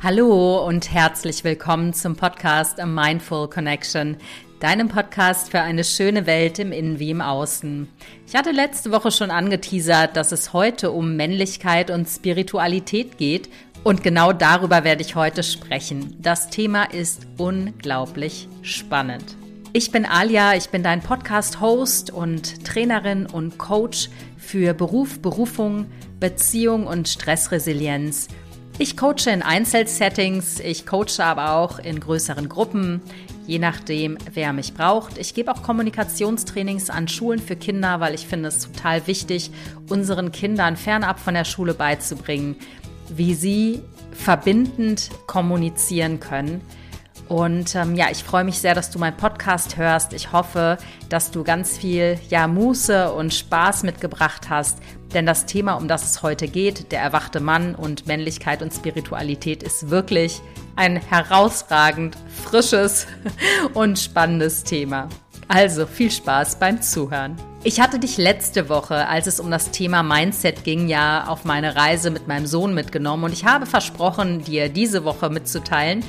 Hallo und herzlich willkommen zum Podcast A Mindful Connection, deinem Podcast für eine schöne Welt im Innen wie im Außen. Ich hatte letzte Woche schon angeteasert, dass es heute um Männlichkeit und Spiritualität geht und genau darüber werde ich heute sprechen. Das Thema ist unglaublich spannend. Ich bin Alia, ich bin dein Podcast-Host und Trainerin und Coach für Beruf, Berufung, Beziehung und Stressresilienz – ich coache in Einzelsettings, ich coache aber auch in größeren Gruppen, je nachdem, wer mich braucht. Ich gebe auch Kommunikationstrainings an Schulen für Kinder, weil ich finde es total wichtig, unseren Kindern fernab von der Schule beizubringen, wie sie verbindend kommunizieren können und ähm, ja, ich freue mich sehr, dass du meinen Podcast hörst. Ich hoffe, dass du ganz viel ja, Muße und Spaß mitgebracht hast. Denn das Thema, um das es heute geht, der erwachte Mann und Männlichkeit und Spiritualität, ist wirklich ein herausragend frisches und spannendes Thema. Also viel Spaß beim Zuhören. Ich hatte dich letzte Woche, als es um das Thema Mindset ging, ja auf meine Reise mit meinem Sohn mitgenommen und ich habe versprochen, dir diese Woche mitzuteilen,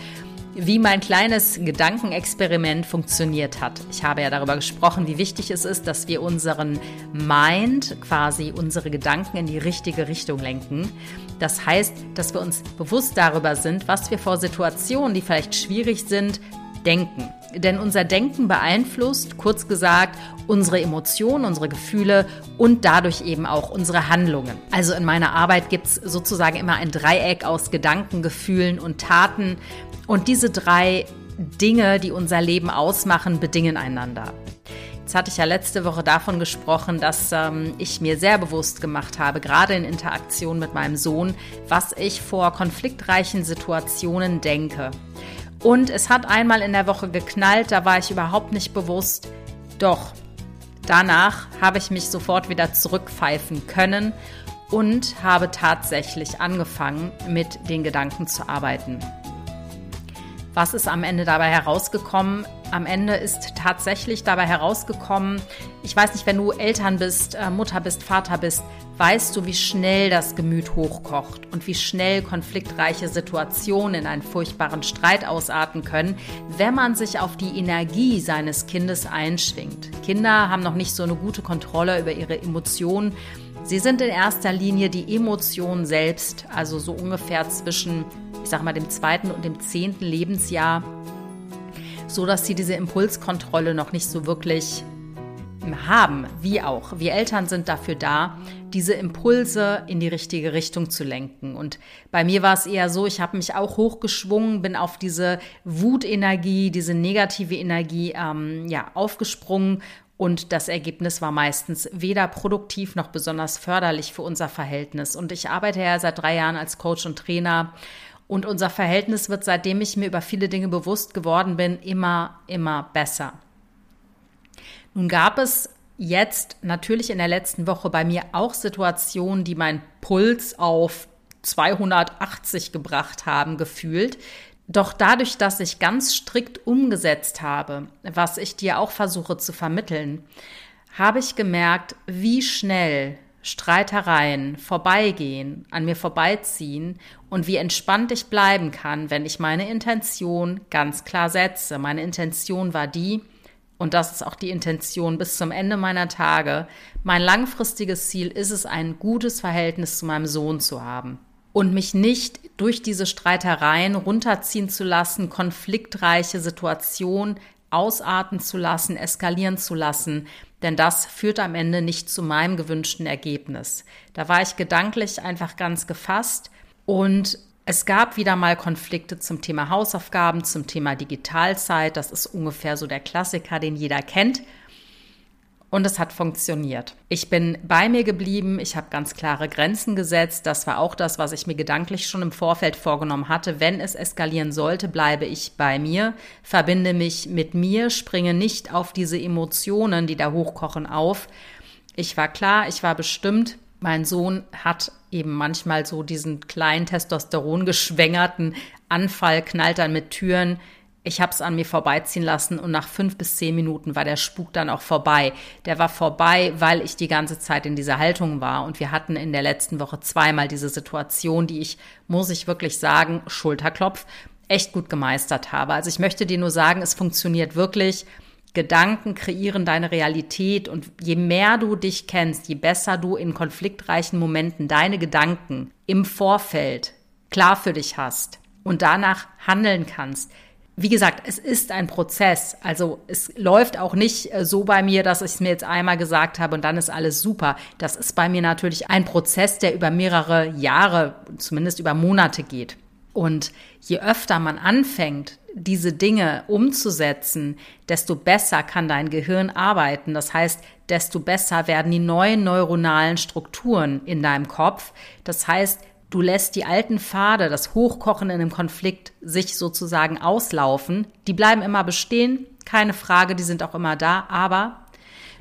wie mein kleines Gedankenexperiment funktioniert hat. Ich habe ja darüber gesprochen, wie wichtig es ist, dass wir unseren Mind, quasi unsere Gedanken in die richtige Richtung lenken. Das heißt, dass wir uns bewusst darüber sind, was wir vor Situationen, die vielleicht schwierig sind, denken. Denn unser Denken beeinflusst, kurz gesagt, unsere Emotionen, unsere Gefühle und dadurch eben auch unsere Handlungen. Also in meiner Arbeit gibt es sozusagen immer ein Dreieck aus Gedanken, Gefühlen und Taten. Und diese drei Dinge, die unser Leben ausmachen, bedingen einander. Jetzt hatte ich ja letzte Woche davon gesprochen, dass ähm, ich mir sehr bewusst gemacht habe, gerade in Interaktion mit meinem Sohn, was ich vor konfliktreichen Situationen denke. Und es hat einmal in der Woche geknallt, da war ich überhaupt nicht bewusst. Doch danach habe ich mich sofort wieder zurückpfeifen können und habe tatsächlich angefangen, mit den Gedanken zu arbeiten. Was ist am Ende dabei herausgekommen? Am Ende ist tatsächlich dabei herausgekommen, ich weiß nicht, wenn du Eltern bist, äh, Mutter bist, Vater bist, weißt du, wie schnell das Gemüt hochkocht und wie schnell konfliktreiche Situationen in einen furchtbaren Streit ausarten können, wenn man sich auf die Energie seines Kindes einschwingt. Kinder haben noch nicht so eine gute Kontrolle über ihre Emotionen. Sie sind in erster Linie die Emotionen selbst, also so ungefähr zwischen ich sage mal, dem zweiten und dem zehnten Lebensjahr, so dass sie diese Impulskontrolle noch nicht so wirklich haben, wie auch. Wir Eltern sind dafür da, diese Impulse in die richtige Richtung zu lenken. Und bei mir war es eher so, ich habe mich auch hochgeschwungen, bin auf diese Wutenergie, diese negative Energie ähm, ja, aufgesprungen und das Ergebnis war meistens weder produktiv noch besonders förderlich für unser Verhältnis. Und ich arbeite ja seit drei Jahren als Coach und Trainer und unser Verhältnis wird, seitdem ich mir über viele Dinge bewusst geworden bin, immer, immer besser. Nun gab es jetzt natürlich in der letzten Woche bei mir auch Situationen, die meinen Puls auf 280 gebracht haben, gefühlt. Doch dadurch, dass ich ganz strikt umgesetzt habe, was ich dir auch versuche zu vermitteln, habe ich gemerkt, wie schnell Streitereien vorbeigehen, an mir vorbeiziehen und wie entspannt ich bleiben kann, wenn ich meine Intention ganz klar setze. Meine Intention war die, und das ist auch die Intention bis zum Ende meiner Tage, mein langfristiges Ziel ist es, ein gutes Verhältnis zu meinem Sohn zu haben und mich nicht durch diese Streitereien runterziehen zu lassen, konfliktreiche Situationen ausarten zu lassen, eskalieren zu lassen, denn das führt am Ende nicht zu meinem gewünschten Ergebnis. Da war ich gedanklich einfach ganz gefasst und es gab wieder mal Konflikte zum Thema Hausaufgaben, zum Thema Digitalzeit. Das ist ungefähr so der Klassiker, den jeder kennt und es hat funktioniert. Ich bin bei mir geblieben, ich habe ganz klare Grenzen gesetzt. Das war auch das, was ich mir gedanklich schon im Vorfeld vorgenommen hatte. Wenn es eskalieren sollte, bleibe ich bei mir, verbinde mich mit mir, springe nicht auf diese Emotionen, die da hochkochen, auf. Ich war klar, ich war bestimmt. Mein Sohn hat eben manchmal so diesen kleinen Testosteron geschwängerten Anfall, knallt dann mit Türen ich habe es an mir vorbeiziehen lassen und nach fünf bis zehn Minuten war der Spuk dann auch vorbei. Der war vorbei, weil ich die ganze Zeit in dieser Haltung war. Und wir hatten in der letzten Woche zweimal diese Situation, die ich, muss ich wirklich sagen, Schulterklopf, echt gut gemeistert habe. Also ich möchte dir nur sagen, es funktioniert wirklich. Gedanken kreieren deine Realität und je mehr du dich kennst, je besser du in konfliktreichen Momenten deine Gedanken im Vorfeld klar für dich hast und danach handeln kannst, wie gesagt, es ist ein Prozess. Also es läuft auch nicht äh, so bei mir, dass ich es mir jetzt einmal gesagt habe und dann ist alles super. Das ist bei mir natürlich ein Prozess, der über mehrere Jahre, zumindest über Monate geht. Und je öfter man anfängt, diese Dinge umzusetzen, desto besser kann dein Gehirn arbeiten. Das heißt, desto besser werden die neuen neuronalen Strukturen in deinem Kopf. Das heißt, Du lässt die alten Pfade, das Hochkochen in einem Konflikt, sich sozusagen auslaufen. Die bleiben immer bestehen, keine Frage, die sind auch immer da, aber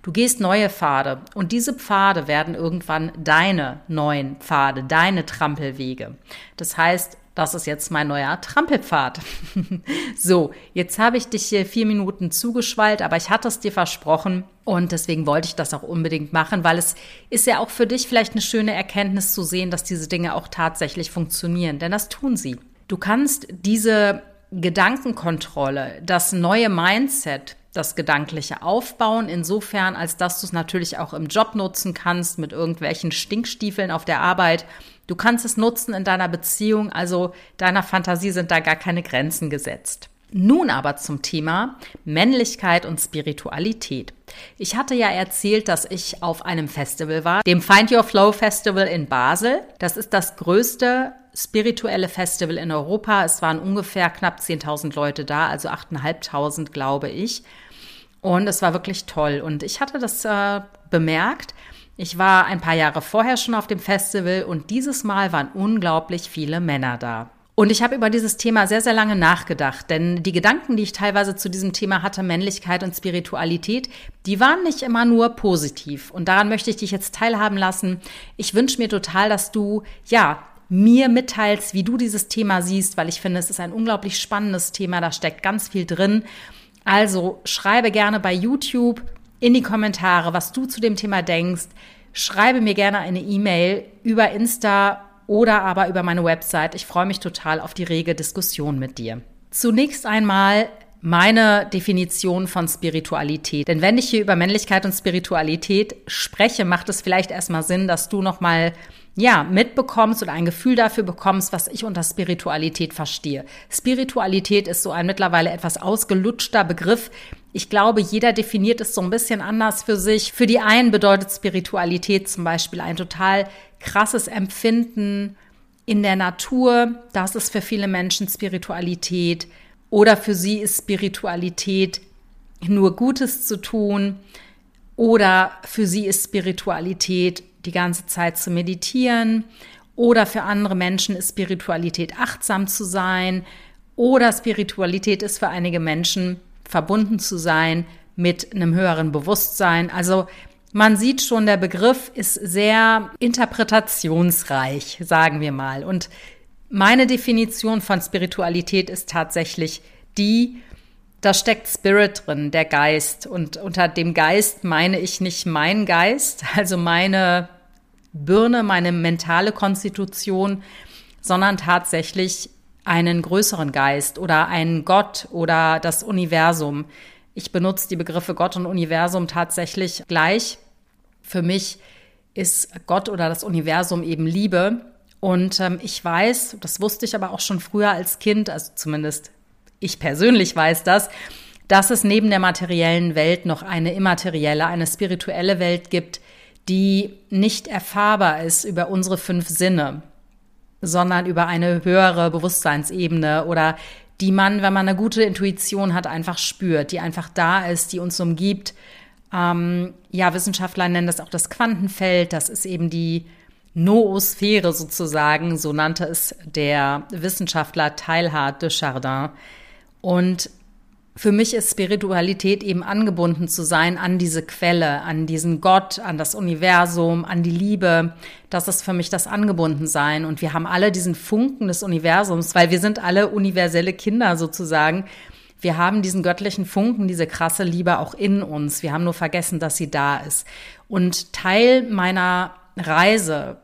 du gehst neue Pfade und diese Pfade werden irgendwann deine neuen Pfade, deine Trampelwege. Das heißt, das ist jetzt mein neuer Trampelpfad. so, jetzt habe ich dich hier vier Minuten zugeschwallt, aber ich hatte es dir versprochen und deswegen wollte ich das auch unbedingt machen, weil es ist ja auch für dich vielleicht eine schöne Erkenntnis zu sehen, dass diese Dinge auch tatsächlich funktionieren, denn das tun sie. Du kannst diese Gedankenkontrolle, das neue Mindset, das Gedankliche aufbauen, insofern, als dass du es natürlich auch im Job nutzen kannst, mit irgendwelchen Stinkstiefeln auf der Arbeit. Du kannst es nutzen in deiner Beziehung, also deiner Fantasie sind da gar keine Grenzen gesetzt. Nun aber zum Thema Männlichkeit und Spiritualität. Ich hatte ja erzählt, dass ich auf einem Festival war, dem Find Your Flow Festival in Basel. Das ist das größte spirituelle Festival in Europa. Es waren ungefähr knapp 10.000 Leute da, also 8.500, glaube ich. Und es war wirklich toll. Und ich hatte das äh, bemerkt. Ich war ein paar Jahre vorher schon auf dem Festival und dieses Mal waren unglaublich viele Männer da. Und ich habe über dieses Thema sehr, sehr lange nachgedacht, denn die Gedanken, die ich teilweise zu diesem Thema hatte, Männlichkeit und Spiritualität, die waren nicht immer nur positiv. Und daran möchte ich dich jetzt teilhaben lassen. Ich wünsche mir total, dass du, ja, mir mitteilst, wie du dieses Thema siehst, weil ich finde, es ist ein unglaublich spannendes Thema, da steckt ganz viel drin. Also schreibe gerne bei YouTube in die Kommentare, was du zu dem Thema denkst. Schreibe mir gerne eine E-Mail über Insta oder aber über meine Website. Ich freue mich total auf die rege Diskussion mit dir. Zunächst einmal meine Definition von Spiritualität. Denn wenn ich hier über Männlichkeit und Spiritualität spreche, macht es vielleicht erstmal Sinn, dass du nochmal ja, mitbekommst oder ein Gefühl dafür bekommst, was ich unter Spiritualität verstehe. Spiritualität ist so ein mittlerweile etwas ausgelutschter Begriff. Ich glaube, jeder definiert es so ein bisschen anders für sich. Für die einen bedeutet Spiritualität zum Beispiel ein total krasses Empfinden in der Natur. Das ist für viele Menschen Spiritualität. Oder für sie ist Spiritualität nur Gutes zu tun. Oder für sie ist Spiritualität die ganze Zeit zu meditieren oder für andere Menschen ist Spiritualität achtsam zu sein oder Spiritualität ist für einige Menschen verbunden zu sein mit einem höheren Bewusstsein. Also man sieht schon, der Begriff ist sehr interpretationsreich, sagen wir mal. Und meine Definition von Spiritualität ist tatsächlich die, da steckt Spirit drin, der Geist. Und unter dem Geist meine ich nicht mein Geist, also meine Birne, meine mentale Konstitution, sondern tatsächlich einen größeren Geist oder einen Gott oder das Universum. Ich benutze die Begriffe Gott und Universum tatsächlich gleich. Für mich ist Gott oder das Universum eben Liebe. Und ähm, ich weiß, das wusste ich aber auch schon früher als Kind, also zumindest ich persönlich weiß das, dass es neben der materiellen Welt noch eine immaterielle, eine spirituelle Welt gibt, die nicht erfahrbar ist über unsere fünf Sinne, sondern über eine höhere Bewusstseinsebene oder die man, wenn man eine gute Intuition hat, einfach spürt, die einfach da ist, die uns umgibt. Ähm, ja, Wissenschaftler nennen das auch das Quantenfeld. Das ist eben die Noosphäre sozusagen, so nannte es der Wissenschaftler Teilhard de Chardin. Und für mich ist Spiritualität eben angebunden zu sein an diese Quelle, an diesen Gott, an das Universum, an die Liebe. Das ist für mich das Angebundensein. Und wir haben alle diesen Funken des Universums, weil wir sind alle universelle Kinder sozusagen. Wir haben diesen göttlichen Funken, diese krasse Liebe auch in uns. Wir haben nur vergessen, dass sie da ist. Und Teil meiner Reise,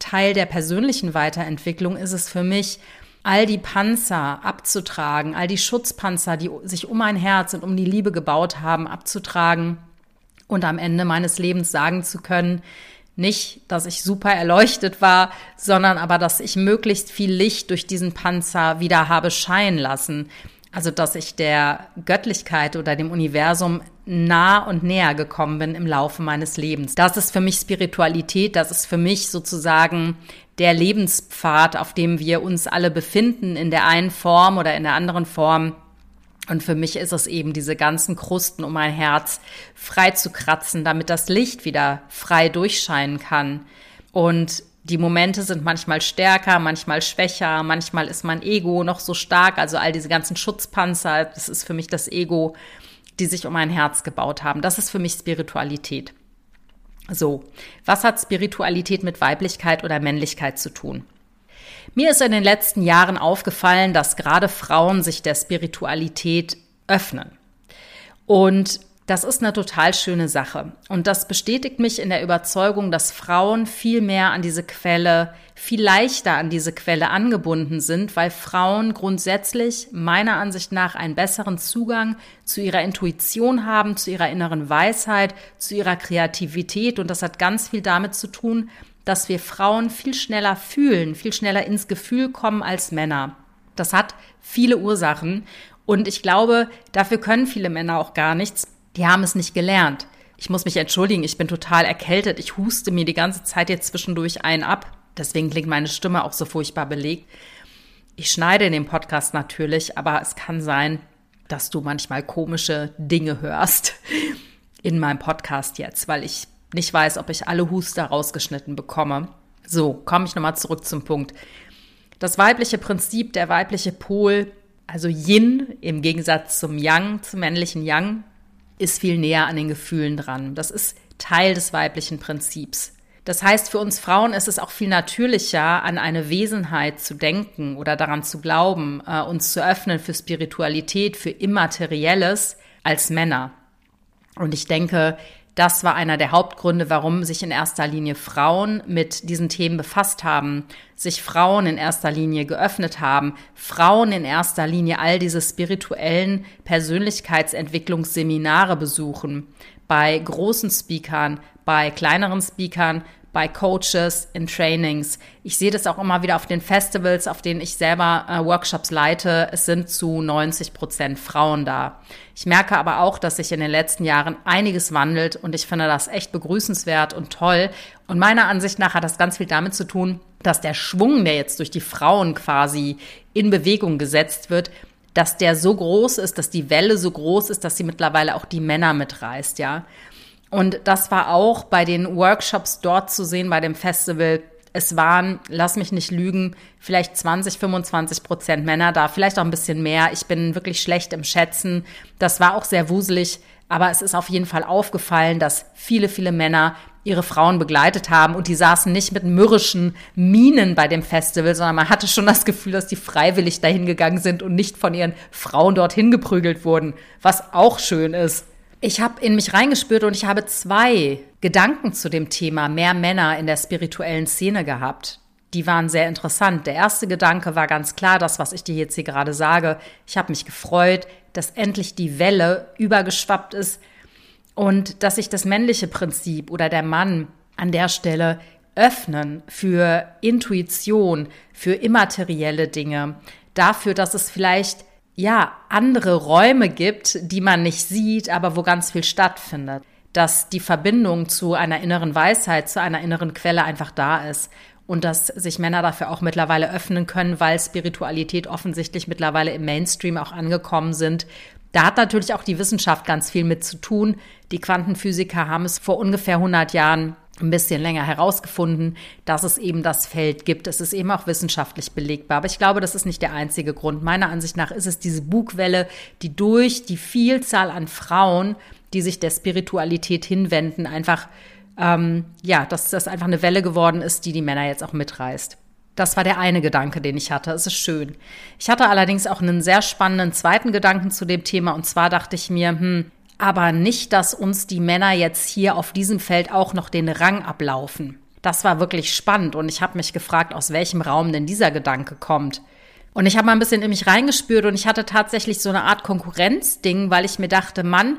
Teil der persönlichen Weiterentwicklung ist es für mich, all die Panzer abzutragen, all die Schutzpanzer, die sich um mein Herz und um die Liebe gebaut haben, abzutragen und am Ende meines Lebens sagen zu können, nicht, dass ich super erleuchtet war, sondern aber, dass ich möglichst viel Licht durch diesen Panzer wieder habe scheinen lassen. Also, dass ich der Göttlichkeit oder dem Universum nah und näher gekommen bin im Laufe meines Lebens. Das ist für mich Spiritualität, das ist für mich sozusagen der Lebenspfad, auf dem wir uns alle befinden, in der einen Form oder in der anderen Form. Und für mich ist es eben, diese ganzen Krusten um mein Herz frei zu kratzen, damit das Licht wieder frei durchscheinen kann. Und die Momente sind manchmal stärker, manchmal schwächer, manchmal ist mein Ego noch so stark. Also all diese ganzen Schutzpanzer, das ist für mich das Ego, die sich um mein Herz gebaut haben. Das ist für mich Spiritualität. So, was hat Spiritualität mit Weiblichkeit oder Männlichkeit zu tun? Mir ist in den letzten Jahren aufgefallen, dass gerade Frauen sich der Spiritualität öffnen. Und das ist eine total schöne Sache. Und das bestätigt mich in der Überzeugung, dass Frauen viel mehr an diese Quelle, viel leichter an diese Quelle angebunden sind, weil Frauen grundsätzlich meiner Ansicht nach einen besseren Zugang zu ihrer Intuition haben, zu ihrer inneren Weisheit, zu ihrer Kreativität. Und das hat ganz viel damit zu tun, dass wir Frauen viel schneller fühlen, viel schneller ins Gefühl kommen als Männer. Das hat viele Ursachen. Und ich glaube, dafür können viele Männer auch gar nichts die haben es nicht gelernt. Ich muss mich entschuldigen, ich bin total erkältet. Ich huste mir die ganze Zeit jetzt zwischendurch ein ab. Deswegen klingt meine Stimme auch so furchtbar belegt. Ich schneide in dem Podcast natürlich, aber es kann sein, dass du manchmal komische Dinge hörst in meinem Podcast jetzt, weil ich nicht weiß, ob ich alle Huster rausgeschnitten bekomme. So, komme ich nochmal zurück zum Punkt. Das weibliche Prinzip, der weibliche Pol, also Yin im Gegensatz zum Yang, zum männlichen Yang, ist viel näher an den Gefühlen dran. Das ist Teil des weiblichen Prinzips. Das heißt, für uns Frauen ist es auch viel natürlicher, an eine Wesenheit zu denken oder daran zu glauben, äh, uns zu öffnen für Spiritualität, für Immaterielles als Männer. Und ich denke, das war einer der Hauptgründe, warum sich in erster Linie Frauen mit diesen Themen befasst haben, sich Frauen in erster Linie geöffnet haben, Frauen in erster Linie all diese spirituellen Persönlichkeitsentwicklungsseminare besuchen, bei großen Speakern, bei kleineren Speakern, bei Coaches, in Trainings. Ich sehe das auch immer wieder auf den Festivals, auf denen ich selber äh, Workshops leite. Es sind zu 90 Prozent Frauen da. Ich merke aber auch, dass sich in den letzten Jahren einiges wandelt und ich finde das echt begrüßenswert und toll. Und meiner Ansicht nach hat das ganz viel damit zu tun, dass der Schwung, der jetzt durch die Frauen quasi in Bewegung gesetzt wird, dass der so groß ist, dass die Welle so groß ist, dass sie mittlerweile auch die Männer mitreißt, ja. Und das war auch bei den Workshops dort zu sehen, bei dem Festival. Es waren, lass mich nicht lügen, vielleicht 20, 25 Prozent Männer da, vielleicht auch ein bisschen mehr. Ich bin wirklich schlecht im Schätzen. Das war auch sehr wuselig, aber es ist auf jeden Fall aufgefallen, dass viele, viele Männer ihre Frauen begleitet haben und die saßen nicht mit mürrischen Minen bei dem Festival, sondern man hatte schon das Gefühl, dass die freiwillig dahin gegangen sind und nicht von ihren Frauen dorthin geprügelt wurden, was auch schön ist. Ich habe in mich reingespürt und ich habe zwei Gedanken zu dem Thema mehr Männer in der spirituellen Szene gehabt. Die waren sehr interessant. Der erste Gedanke war ganz klar, das, was ich dir jetzt hier gerade sage. Ich habe mich gefreut, dass endlich die Welle übergeschwappt ist und dass sich das männliche Prinzip oder der Mann an der Stelle öffnen für Intuition, für immaterielle Dinge, dafür, dass es vielleicht ja, andere Räume gibt, die man nicht sieht, aber wo ganz viel stattfindet. Dass die Verbindung zu einer inneren Weisheit, zu einer inneren Quelle einfach da ist. Und dass sich Männer dafür auch mittlerweile öffnen können, weil Spiritualität offensichtlich mittlerweile im Mainstream auch angekommen sind. Da hat natürlich auch die Wissenschaft ganz viel mit zu tun. Die Quantenphysiker haben es vor ungefähr 100 Jahren ein bisschen länger herausgefunden, dass es eben das Feld gibt. Es ist eben auch wissenschaftlich belegbar. Aber ich glaube, das ist nicht der einzige Grund. Meiner Ansicht nach ist es diese Bugwelle, die durch die Vielzahl an Frauen, die sich der Spiritualität hinwenden, einfach, ähm, ja, dass das einfach eine Welle geworden ist, die die Männer jetzt auch mitreißt. Das war der eine Gedanke, den ich hatte. Es ist schön. Ich hatte allerdings auch einen sehr spannenden zweiten Gedanken zu dem Thema. Und zwar dachte ich mir, hm, aber nicht, dass uns die Männer jetzt hier auf diesem Feld auch noch den Rang ablaufen. Das war wirklich spannend und ich habe mich gefragt, aus welchem Raum denn dieser Gedanke kommt. Und ich habe mal ein bisschen in mich reingespürt und ich hatte tatsächlich so eine Art Konkurrenzding, weil ich mir dachte, Mann,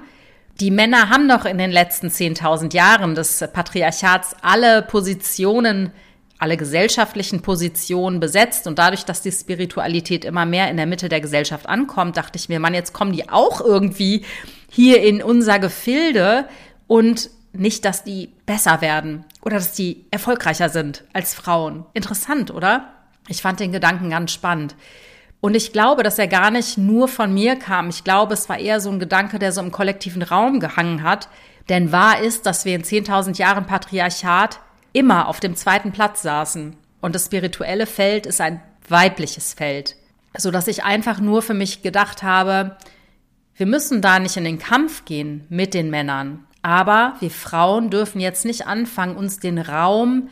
die Männer haben doch in den letzten 10.000 Jahren des Patriarchats alle Positionen, alle gesellschaftlichen Positionen besetzt. Und dadurch, dass die Spiritualität immer mehr in der Mitte der Gesellschaft ankommt, dachte ich mir, Mann, jetzt kommen die auch irgendwie hier in unser Gefilde und nicht, dass die besser werden oder dass die erfolgreicher sind als Frauen. Interessant, oder? Ich fand den Gedanken ganz spannend. Und ich glaube, dass er gar nicht nur von mir kam. Ich glaube, es war eher so ein Gedanke, der so im kollektiven Raum gehangen hat. Denn wahr ist, dass wir in 10.000 Jahren Patriarchat immer auf dem zweiten Platz saßen. Und das spirituelle Feld ist ein weibliches Feld. So dass ich einfach nur für mich gedacht habe, wir müssen da nicht in den Kampf gehen mit den Männern. Aber wir Frauen dürfen jetzt nicht anfangen, uns den Raum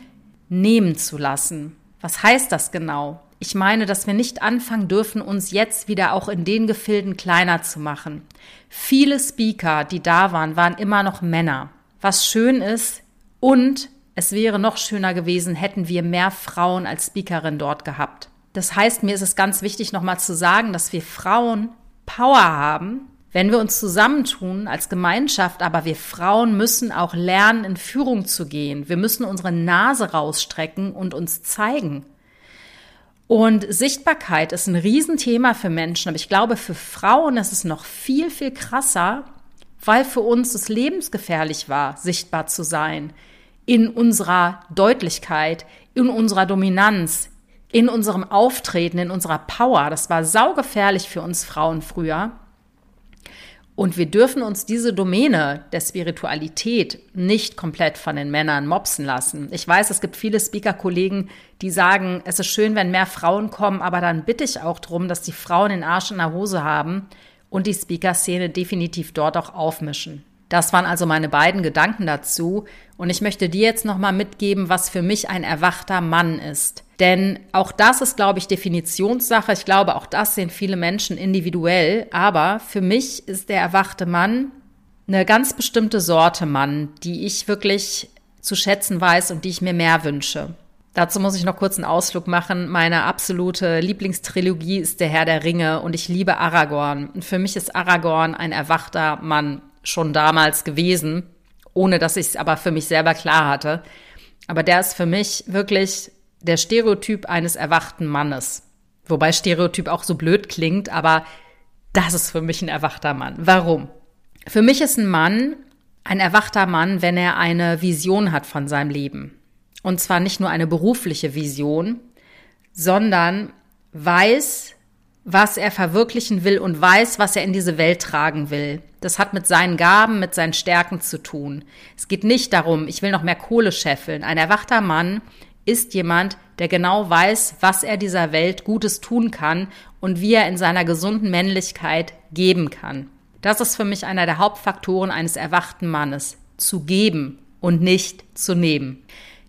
nehmen zu lassen. Was heißt das genau? Ich meine, dass wir nicht anfangen dürfen, uns jetzt wieder auch in den Gefilden kleiner zu machen. Viele Speaker, die da waren, waren immer noch Männer. Was schön ist und es wäre noch schöner gewesen, hätten wir mehr Frauen als Speakerin dort gehabt. Das heißt, mir ist es ganz wichtig, nochmal zu sagen, dass wir Frauen Power haben, wenn wir uns zusammentun als Gemeinschaft, aber wir Frauen müssen auch lernen, in Führung zu gehen. Wir müssen unsere Nase rausstrecken und uns zeigen. Und Sichtbarkeit ist ein Riesenthema für Menschen, aber ich glaube, für Frauen ist es noch viel, viel krasser, weil für uns es lebensgefährlich war, sichtbar zu sein. In unserer Deutlichkeit, in unserer Dominanz, in unserem Auftreten, in unserer Power. Das war saugefährlich für uns Frauen früher. Und wir dürfen uns diese Domäne der Spiritualität nicht komplett von den Männern mopsen lassen. Ich weiß, es gibt viele Speaker-Kollegen, die sagen, es ist schön, wenn mehr Frauen kommen, aber dann bitte ich auch darum, dass die Frauen den Arsch in der Hose haben und die Speaker-Szene definitiv dort auch aufmischen. Das waren also meine beiden Gedanken dazu. Und ich möchte dir jetzt nochmal mitgeben, was für mich ein erwachter Mann ist. Denn auch das ist, glaube ich, Definitionssache. Ich glaube, auch das sehen viele Menschen individuell. Aber für mich ist der erwachte Mann eine ganz bestimmte Sorte Mann, die ich wirklich zu schätzen weiß und die ich mir mehr wünsche. Dazu muss ich noch kurz einen Ausflug machen. Meine absolute Lieblingstrilogie ist Der Herr der Ringe und ich liebe Aragorn. Und für mich ist Aragorn ein erwachter Mann schon damals gewesen, ohne dass ich es aber für mich selber klar hatte. Aber der ist für mich wirklich der Stereotyp eines erwachten Mannes. Wobei Stereotyp auch so blöd klingt, aber das ist für mich ein erwachter Mann. Warum? Für mich ist ein Mann ein erwachter Mann, wenn er eine Vision hat von seinem Leben. Und zwar nicht nur eine berufliche Vision, sondern weiß, was er verwirklichen will und weiß, was er in diese Welt tragen will. Das hat mit seinen Gaben, mit seinen Stärken zu tun. Es geht nicht darum, ich will noch mehr Kohle scheffeln. Ein erwachter Mann ist jemand, der genau weiß, was er dieser Welt Gutes tun kann und wie er in seiner gesunden Männlichkeit geben kann. Das ist für mich einer der Hauptfaktoren eines erwachten Mannes. Zu geben und nicht zu nehmen.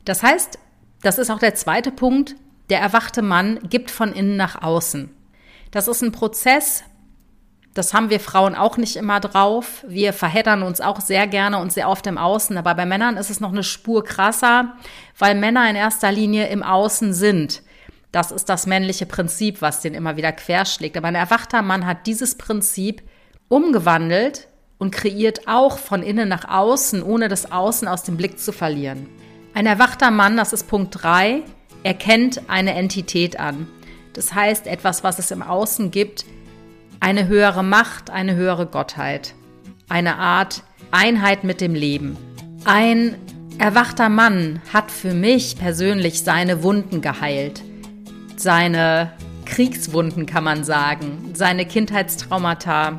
Das heißt, das ist auch der zweite Punkt, der erwachte Mann gibt von innen nach außen. Das ist ein Prozess, das haben wir Frauen auch nicht immer drauf. Wir verheddern uns auch sehr gerne und sehr oft im Außen. Aber bei Männern ist es noch eine Spur krasser, weil Männer in erster Linie im Außen sind. Das ist das männliche Prinzip, was den immer wieder querschlägt. Aber ein erwachter Mann hat dieses Prinzip umgewandelt und kreiert auch von innen nach außen, ohne das Außen aus dem Blick zu verlieren. Ein erwachter Mann, das ist Punkt drei, erkennt eine Entität an. Das heißt, etwas, was es im Außen gibt, eine höhere Macht, eine höhere Gottheit, eine Art Einheit mit dem Leben. Ein erwachter Mann hat für mich persönlich seine Wunden geheilt, seine Kriegswunden kann man sagen, seine Kindheitstraumata,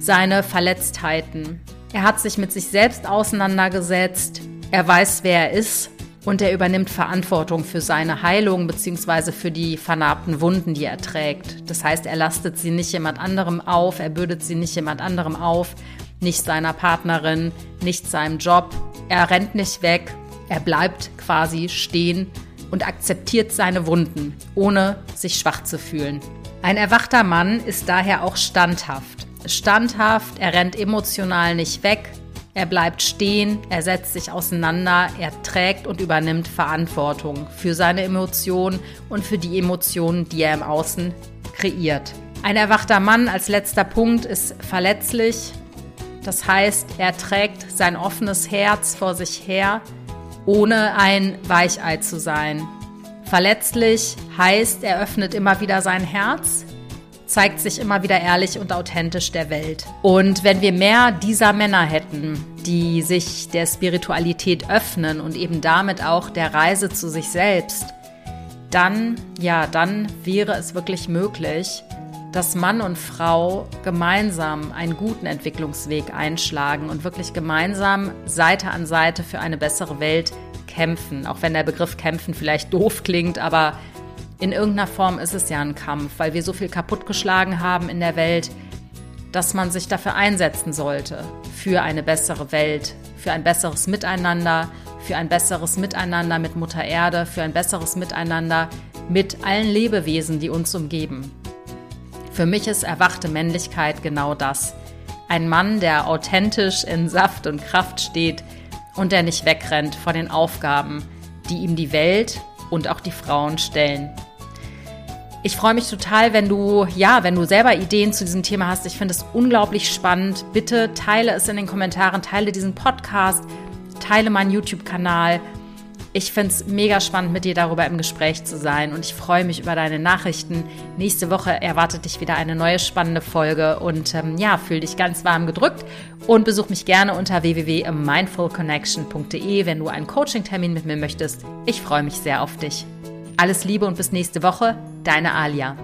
seine Verletztheiten. Er hat sich mit sich selbst auseinandergesetzt, er weiß, wer er ist und er übernimmt Verantwortung für seine Heilung bzw. für die vernarbten Wunden, die er trägt. Das heißt, er lastet sie nicht jemand anderem auf, er bürdet sie nicht jemand anderem auf, nicht seiner Partnerin, nicht seinem Job. Er rennt nicht weg, er bleibt quasi stehen und akzeptiert seine Wunden, ohne sich schwach zu fühlen. Ein erwachter Mann ist daher auch standhaft. Standhaft, er rennt emotional nicht weg, er bleibt stehen, er setzt sich auseinander, er trägt und übernimmt Verantwortung für seine Emotionen und für die Emotionen, die er im Außen kreiert. Ein erwachter Mann als letzter Punkt ist verletzlich. Das heißt, er trägt sein offenes Herz vor sich her, ohne ein Weichei zu sein. Verletzlich heißt, er öffnet immer wieder sein Herz, zeigt sich immer wieder ehrlich und authentisch der Welt. Und wenn wir mehr dieser Männer hätten, die sich der Spiritualität öffnen und eben damit auch der Reise zu sich selbst, dann, ja, dann wäre es wirklich möglich, dass Mann und Frau gemeinsam einen guten Entwicklungsweg einschlagen und wirklich gemeinsam Seite an Seite für eine bessere Welt kämpfen. Auch wenn der Begriff kämpfen vielleicht doof klingt, aber in irgendeiner Form ist es ja ein Kampf, weil wir so viel kaputtgeschlagen haben in der Welt, dass man sich dafür einsetzen sollte, für eine bessere Welt, für ein besseres Miteinander, für ein besseres Miteinander mit Mutter Erde, für ein besseres Miteinander mit allen Lebewesen, die uns umgeben. Für mich ist erwachte Männlichkeit genau das. Ein Mann, der authentisch in Saft und Kraft steht und der nicht wegrennt vor den Aufgaben, die ihm die Welt und auch die Frauen stellen. Ich freue mich total, wenn du, ja, wenn du selber Ideen zu diesem Thema hast. Ich finde es unglaublich spannend. Bitte teile es in den Kommentaren, teile diesen Podcast, teile meinen YouTube-Kanal. Ich finde es mega spannend, mit dir darüber im Gespräch zu sein und ich freue mich über deine Nachrichten. Nächste Woche erwartet dich wieder eine neue spannende Folge und ähm, ja, fühl dich ganz warm gedrückt und besuch mich gerne unter www.mindfulconnection.de, wenn du einen Coaching-Termin mit mir möchtest. Ich freue mich sehr auf dich. Alles Liebe und bis nächste Woche, deine Alia.